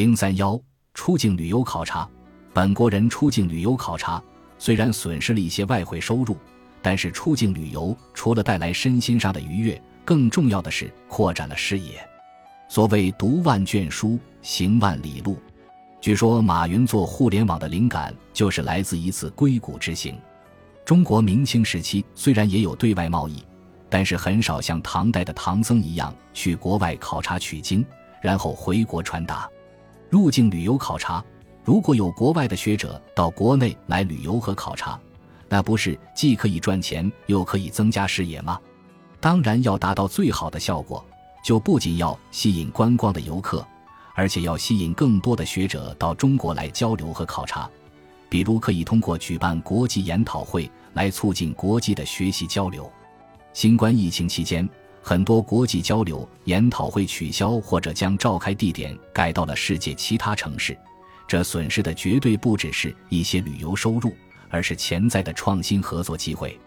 零三幺出境旅游考察，本国人出境旅游考察虽然损失了一些外汇收入，但是出境旅游除了带来身心上的愉悦，更重要的是扩展了视野。所谓读万卷书，行万里路。据说马云做互联网的灵感就是来自一次硅谷之行。中国明清时期虽然也有对外贸易，但是很少像唐代的唐僧一样去国外考察取经，然后回国传达。入境旅游考察，如果有国外的学者到国内来旅游和考察，那不是既可以赚钱又可以增加视野吗？当然要达到最好的效果，就不仅要吸引观光的游客。而且要吸引更多的学者到中国来交流和考察，比如可以通过举办国际研讨会来促进国际的学习交流。新冠疫情期间，很多国际交流研讨会取消或者将召开地点改到了世界其他城市，这损失的绝对不只是一些旅游收入，而是潜在的创新合作机会。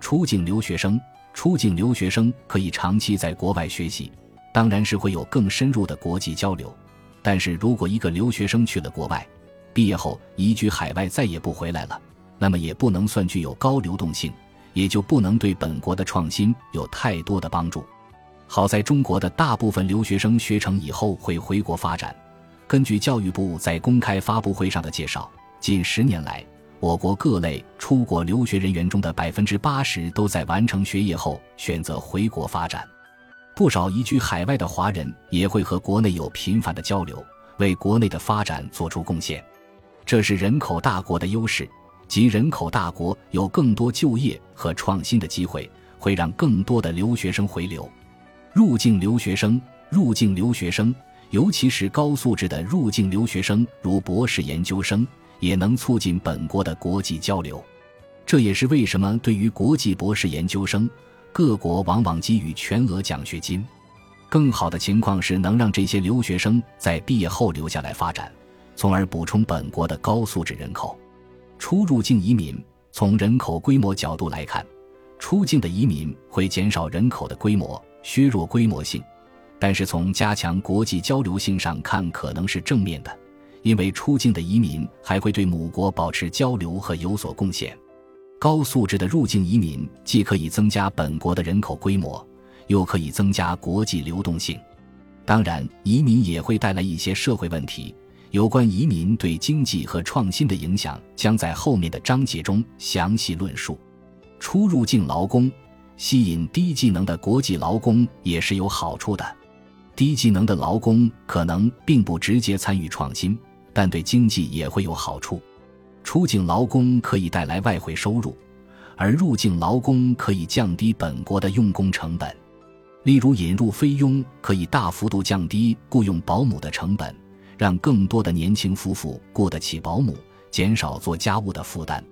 出境留学生，出境留学生可以长期在国外学习，当然是会有更深入的国际交流。但是如果一个留学生去了国外，毕业后移居海外再也不回来了，那么也不能算具有高流动性，也就不能对本国的创新有太多的帮助。好在中国的大部分留学生学成以后会回国发展。根据教育部在公开发布会上的介绍，近十年来，我国各类出国留学人员中的百分之八十都在完成学业后选择回国发展。不少移居海外的华人也会和国内有频繁的交流，为国内的发展做出贡献。这是人口大国的优势，即人口大国有更多就业和创新的机会，会让更多的留学生回流。入境留学生，入境留学生，尤其是高素质的入境留学生，如博士研究生，也能促进本国的国际交流。这也是为什么对于国际博士研究生。各国往往给予全额奖学金，更好的情况是能让这些留学生在毕业后留下来发展，从而补充本国的高素质人口。出入境移民从人口规模角度来看，出境的移民会减少人口的规模，削弱规模性；但是从加强国际交流性上看，可能是正面的，因为出境的移民还会对母国保持交流和有所贡献。高素质的入境移民既可以增加本国的人口规模，又可以增加国际流动性。当然，移民也会带来一些社会问题。有关移民对经济和创新的影响，将在后面的章节中详细论述。出入境劳工吸引低技能的国际劳工也是有好处的。低技能的劳工可能并不直接参与创新，但对经济也会有好处。出境劳工可以带来外汇收入，而入境劳工可以降低本国的用工成本。例如，引入菲佣可以大幅度降低雇佣保姆的成本，让更多的年轻夫妇雇得起保姆，减少做家务的负担，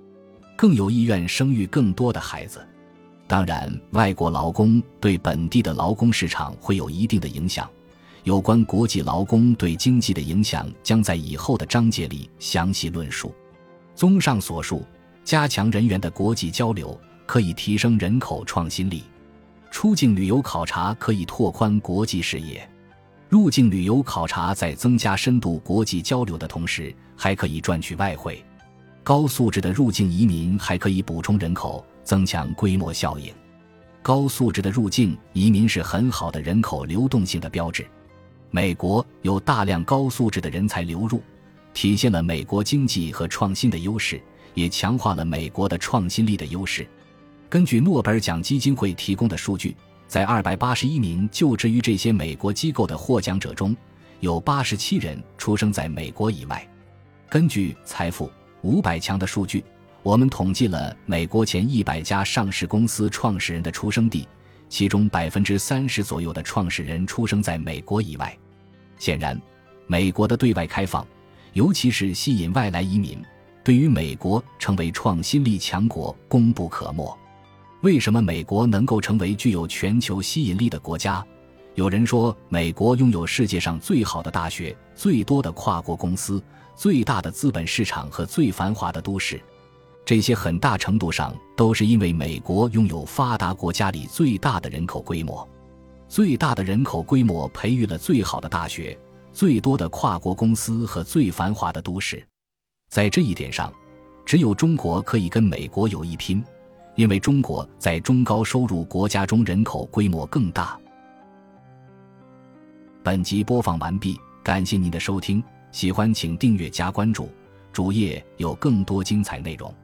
更有意愿生育更多的孩子。当然，外国劳工对本地的劳工市场会有一定的影响。有关国际劳工对经济的影响，将在以后的章节里详细论述。综上所述，加强人员的国际交流可以提升人口创新力；出境旅游考察可以拓宽国际视野；入境旅游考察在增加深度国际交流的同时，还可以赚取外汇。高素质的入境移民还可以补充人口，增强规模效应。高素质的入境移民是很好的人口流动性的标志。美国有大量高素质的人才流入。体现了美国经济和创新的优势，也强化了美国的创新力的优势。根据诺贝尔奖基金会提供的数据，在二百八十一名就职于这些美国机构的获奖者中，有八十七人出生在美国以外。根据财富五百强的数据，我们统计了美国前一百家上市公司创始人的出生地，其中百分之三十左右的创始人出生在美国以外。显然，美国的对外开放。尤其是吸引外来移民，对于美国成为创新力强国功不可没。为什么美国能够成为具有全球吸引力的国家？有人说，美国拥有世界上最好的大学、最多的跨国公司、最大的资本市场和最繁华的都市。这些很大程度上都是因为美国拥有发达国家里最大的人口规模，最大的人口规模培育了最好的大学。最多的跨国公司和最繁华的都市。在这一点上，只有中国可以跟美国有一拼，因为中国在中高收入国家中人口规模更大。本集播放完毕，感谢您的收听，喜欢请订阅加关注，主页有更多精彩内容。